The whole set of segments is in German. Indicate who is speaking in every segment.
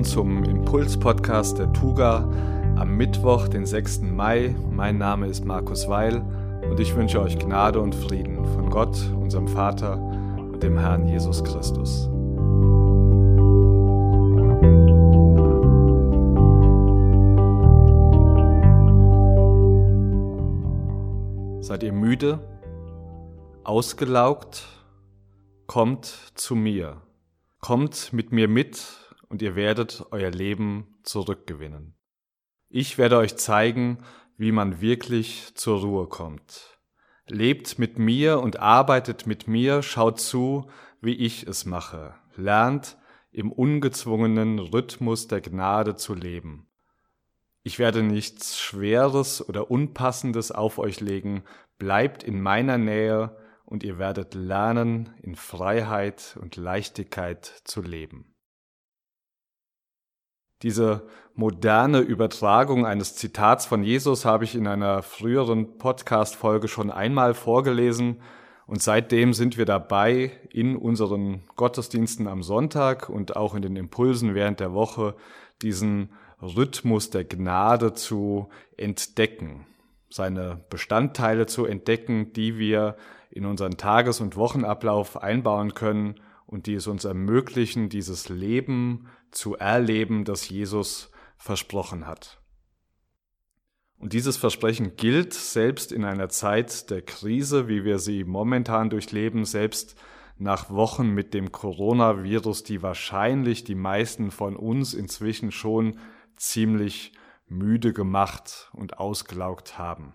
Speaker 1: hören zum Impuls-Podcast der Tuga am Mittwoch, den 6. Mai. Mein Name ist Markus Weil und ich wünsche euch Gnade und Frieden von Gott, unserem Vater und dem Herrn Jesus Christus. Seid ihr müde, ausgelaugt? Kommt zu mir. Kommt mit mir mit und ihr werdet euer Leben zurückgewinnen. Ich werde euch zeigen, wie man wirklich zur Ruhe kommt. Lebt mit mir und arbeitet mit mir, schaut zu, wie ich es mache. Lernt im ungezwungenen Rhythmus der Gnade zu leben. Ich werde nichts Schweres oder Unpassendes auf euch legen, bleibt in meiner Nähe und ihr werdet lernen, in Freiheit und Leichtigkeit zu leben. Diese moderne Übertragung eines Zitats von Jesus habe ich in einer früheren Podcast-Folge schon einmal vorgelesen. Und seitdem sind wir dabei, in unseren Gottesdiensten am Sonntag und auch in den Impulsen während der Woche diesen Rhythmus der Gnade zu entdecken, seine Bestandteile zu entdecken, die wir in unseren Tages- und Wochenablauf einbauen können und die es uns ermöglichen, dieses Leben zu erleben, das Jesus versprochen hat. Und dieses Versprechen gilt selbst in einer Zeit der Krise, wie wir sie momentan durchleben, selbst nach Wochen mit dem Coronavirus, die wahrscheinlich die meisten von uns inzwischen schon ziemlich müde gemacht und ausgelaugt haben.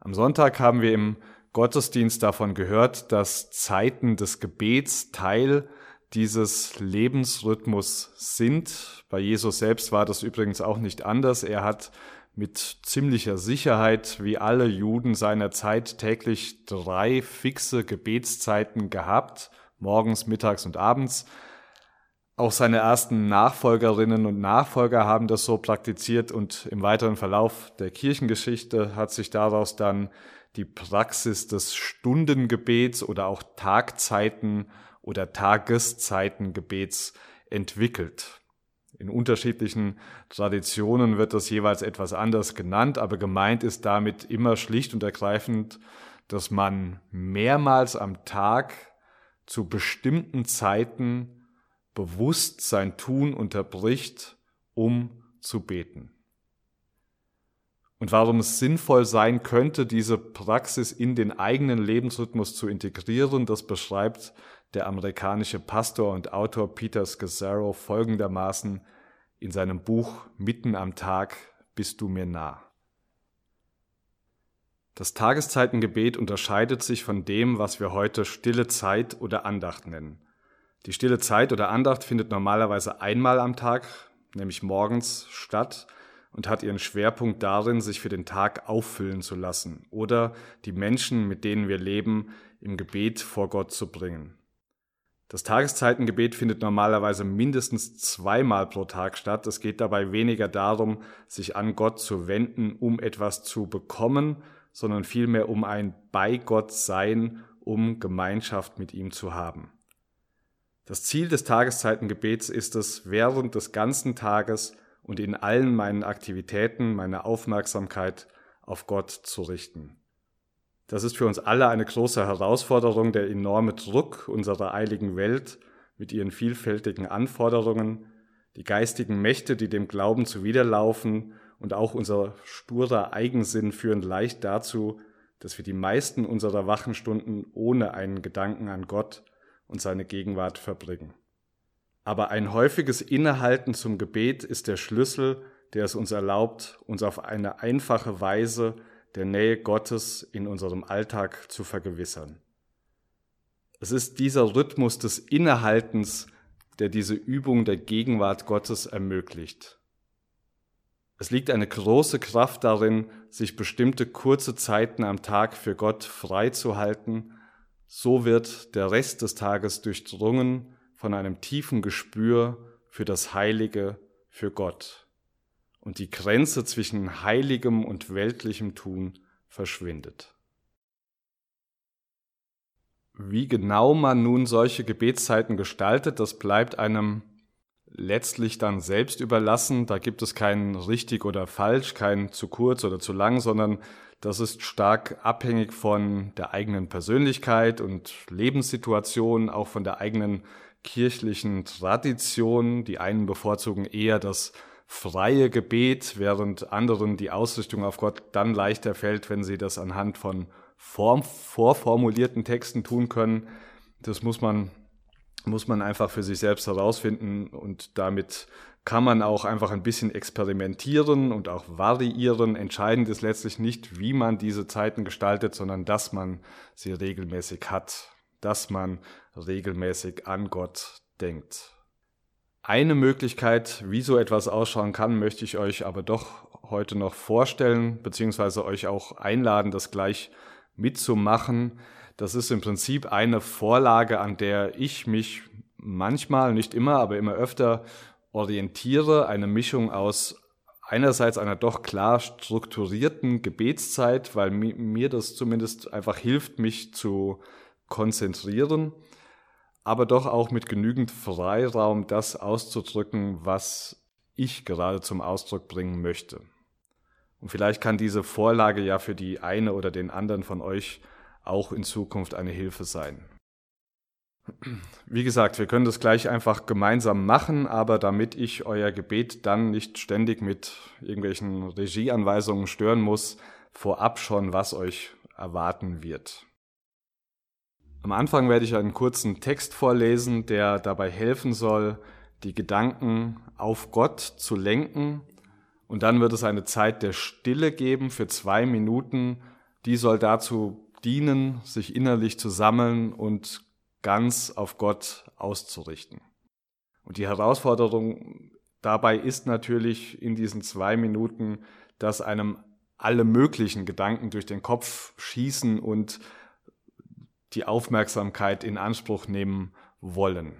Speaker 1: Am Sonntag haben wir im Gottesdienst davon gehört, dass Zeiten des Gebets Teil dieses Lebensrhythmus sind. Bei Jesus selbst war das übrigens auch nicht anders. Er hat mit ziemlicher Sicherheit, wie alle Juden seiner Zeit, täglich drei fixe Gebetszeiten gehabt, morgens, mittags und abends. Auch seine ersten Nachfolgerinnen und Nachfolger haben das so praktiziert und im weiteren Verlauf der Kirchengeschichte hat sich daraus dann die Praxis des Stundengebets oder auch Tagzeiten oder Tageszeitengebets entwickelt. In unterschiedlichen Traditionen wird das jeweils etwas anders genannt, aber gemeint ist damit immer schlicht und ergreifend, dass man mehrmals am Tag zu bestimmten Zeiten bewusst sein Tun unterbricht, um zu beten und warum es sinnvoll sein könnte, diese Praxis in den eigenen Lebensrhythmus zu integrieren, das beschreibt der amerikanische Pastor und Autor Peter Scazzaro folgendermaßen in seinem Buch Mitten am Tag bist du mir nah. Das Tageszeitengebet unterscheidet sich von dem, was wir heute stille Zeit oder Andacht nennen. Die stille Zeit oder Andacht findet normalerweise einmal am Tag, nämlich morgens, statt und hat ihren Schwerpunkt darin, sich für den Tag auffüllen zu lassen oder die Menschen, mit denen wir leben, im Gebet vor Gott zu bringen. Das Tageszeitengebet findet normalerweise mindestens zweimal pro Tag statt. Es geht dabei weniger darum, sich an Gott zu wenden, um etwas zu bekommen, sondern vielmehr um ein bei Gott sein, um Gemeinschaft mit ihm zu haben. Das Ziel des Tageszeitengebets ist es, während des ganzen Tages und in allen meinen Aktivitäten meine Aufmerksamkeit auf Gott zu richten. Das ist für uns alle eine große Herausforderung, der enorme Druck unserer eiligen Welt mit ihren vielfältigen Anforderungen, die geistigen Mächte, die dem Glauben zuwiderlaufen und auch unser sturer Eigensinn führen leicht dazu, dass wir die meisten unserer wachen Stunden ohne einen Gedanken an Gott und seine Gegenwart verbringen. Aber ein häufiges Innehalten zum Gebet ist der Schlüssel, der es uns erlaubt, uns auf eine einfache Weise der Nähe Gottes in unserem Alltag zu vergewissern. Es ist dieser Rhythmus des Innehaltens, der diese Übung der Gegenwart Gottes ermöglicht. Es liegt eine große Kraft darin, sich bestimmte kurze Zeiten am Tag für Gott freizuhalten. So wird der Rest des Tages durchdrungen von einem tiefen Gespür für das Heilige, für Gott. Und die Grenze zwischen heiligem und weltlichem Tun verschwindet. Wie genau man nun solche Gebetszeiten gestaltet, das bleibt einem letztlich dann selbst überlassen. Da gibt es kein richtig oder falsch, kein zu kurz oder zu lang, sondern das ist stark abhängig von der eigenen Persönlichkeit und Lebenssituation, auch von der eigenen kirchlichen Tradition. Die einen bevorzugen eher das freie Gebet, während anderen die Ausrichtung auf Gott dann leichter fällt, wenn sie das anhand von form, vorformulierten Texten tun können. Das muss man, muss man einfach für sich selbst herausfinden und damit kann man auch einfach ein bisschen experimentieren und auch variieren. Entscheidend ist letztlich nicht, wie man diese Zeiten gestaltet, sondern dass man sie regelmäßig hat, dass man regelmäßig an Gott denkt. Eine Möglichkeit, wie so etwas ausschauen kann, möchte ich euch aber doch heute noch vorstellen, beziehungsweise euch auch einladen, das gleich mitzumachen. Das ist im Prinzip eine Vorlage, an der ich mich manchmal, nicht immer, aber immer öfter orientiere, eine Mischung aus einerseits einer doch klar strukturierten Gebetszeit, weil mir das zumindest einfach hilft, mich zu konzentrieren, aber doch auch mit genügend Freiraum, das auszudrücken, was ich gerade zum Ausdruck bringen möchte. Und vielleicht kann diese Vorlage ja für die eine oder den anderen von euch auch in Zukunft eine Hilfe sein. Wie gesagt, wir können das gleich einfach gemeinsam machen, aber damit ich euer Gebet dann nicht ständig mit irgendwelchen Regieanweisungen stören muss, vorab schon, was euch erwarten wird. Am Anfang werde ich einen kurzen Text vorlesen, der dabei helfen soll, die Gedanken auf Gott zu lenken. Und dann wird es eine Zeit der Stille geben für zwei Minuten. Die soll dazu dienen, sich innerlich zu sammeln und ganz auf Gott auszurichten. Und die Herausforderung dabei ist natürlich in diesen zwei Minuten, dass einem alle möglichen Gedanken durch den Kopf schießen und die Aufmerksamkeit in Anspruch nehmen wollen.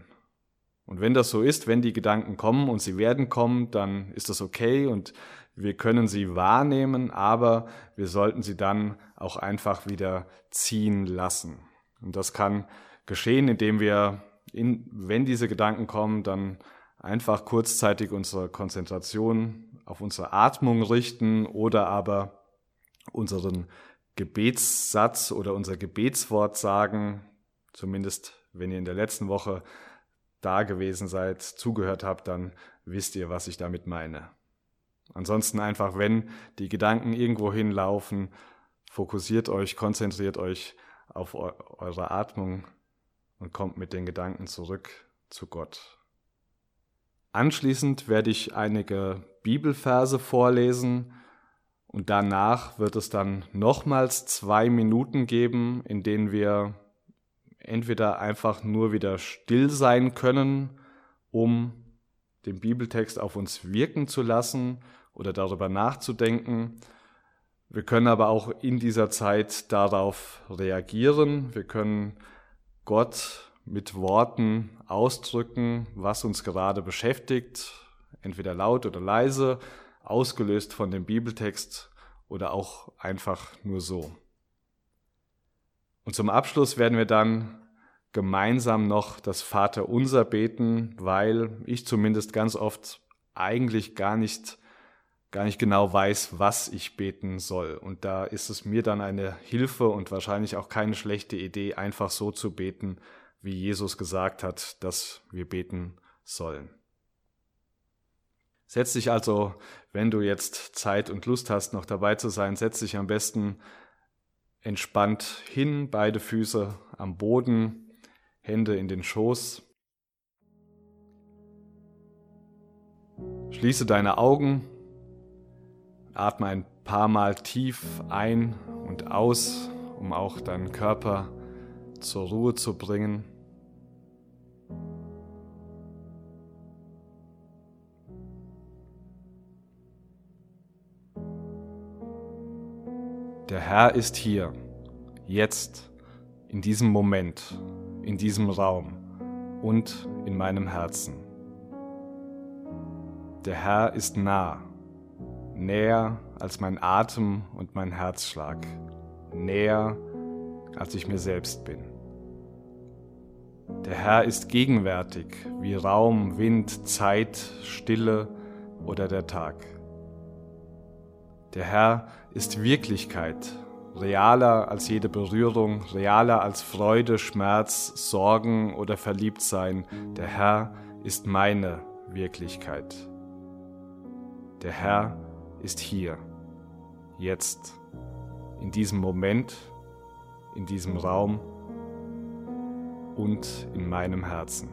Speaker 1: Und wenn das so ist, wenn die Gedanken kommen und sie werden kommen, dann ist das okay und wir können sie wahrnehmen, aber wir sollten sie dann auch einfach wieder ziehen lassen. Und das kann geschehen, indem wir, in, wenn diese Gedanken kommen, dann einfach kurzzeitig unsere Konzentration auf unsere Atmung richten oder aber unseren Gebetssatz oder unser Gebetswort sagen, zumindest wenn ihr in der letzten Woche da gewesen seid, zugehört habt, dann wisst ihr, was ich damit meine. Ansonsten einfach, wenn die Gedanken irgendwo hinlaufen, fokussiert euch, konzentriert euch auf eure Atmung, und kommt mit den Gedanken zurück zu Gott. Anschließend werde ich einige Bibelverse vorlesen und danach wird es dann nochmals zwei Minuten geben, in denen wir entweder einfach nur wieder still sein können, um den Bibeltext auf uns wirken zu lassen oder darüber nachzudenken. Wir können aber auch in dieser Zeit darauf reagieren. Wir können Gott mit Worten ausdrücken, was uns gerade beschäftigt, entweder laut oder leise, ausgelöst von dem Bibeltext oder auch einfach nur so. Und zum Abschluss werden wir dann gemeinsam noch das Vaterunser beten, weil ich zumindest ganz oft eigentlich gar nicht gar nicht genau weiß, was ich beten soll. Und da ist es mir dann eine Hilfe und wahrscheinlich auch keine schlechte Idee, einfach so zu beten, wie Jesus gesagt hat, dass wir beten sollen. Setz dich also, wenn du jetzt Zeit und Lust hast, noch dabei zu sein, setz dich am besten entspannt hin, beide Füße am Boden, Hände in den Schoß. Schließe deine Augen Atme ein paar Mal tief ein und aus, um auch deinen Körper zur Ruhe zu bringen. Der Herr ist hier, jetzt, in diesem Moment, in diesem Raum und in meinem Herzen. Der Herr ist nah näher als mein Atem und mein Herzschlag, näher als ich mir selbst bin. Der Herr ist gegenwärtig wie Raum, Wind, Zeit, Stille oder der Tag. Der Herr ist Wirklichkeit, realer als jede Berührung, realer als Freude, Schmerz, Sorgen oder Verliebtsein. Der Herr ist meine Wirklichkeit. Der Herr ist hier, jetzt, in diesem Moment, in diesem Raum und in meinem Herzen.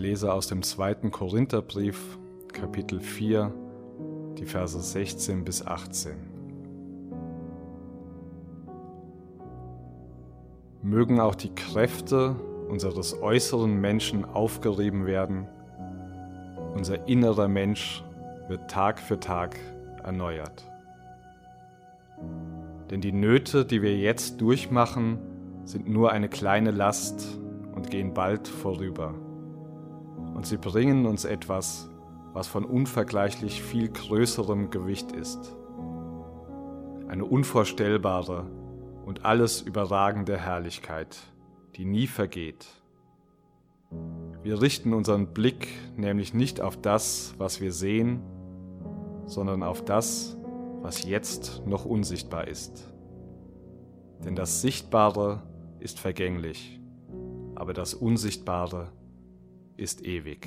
Speaker 1: Lese aus dem zweiten Korintherbrief, Kapitel 4, die Verse 16 bis 18. Mögen auch die Kräfte unseres äußeren Menschen aufgerieben werden, unser innerer Mensch wird Tag für Tag erneuert. Denn die Nöte, die wir jetzt durchmachen, sind nur eine kleine Last und gehen bald vorüber und sie bringen uns etwas, was von unvergleichlich viel größerem Gewicht ist. Eine unvorstellbare und alles überragende Herrlichkeit, die nie vergeht. Wir richten unseren Blick nämlich nicht auf das, was wir sehen, sondern auf das, was jetzt noch unsichtbar ist. Denn das Sichtbare ist vergänglich, aber das Unsichtbare ist ist ewig.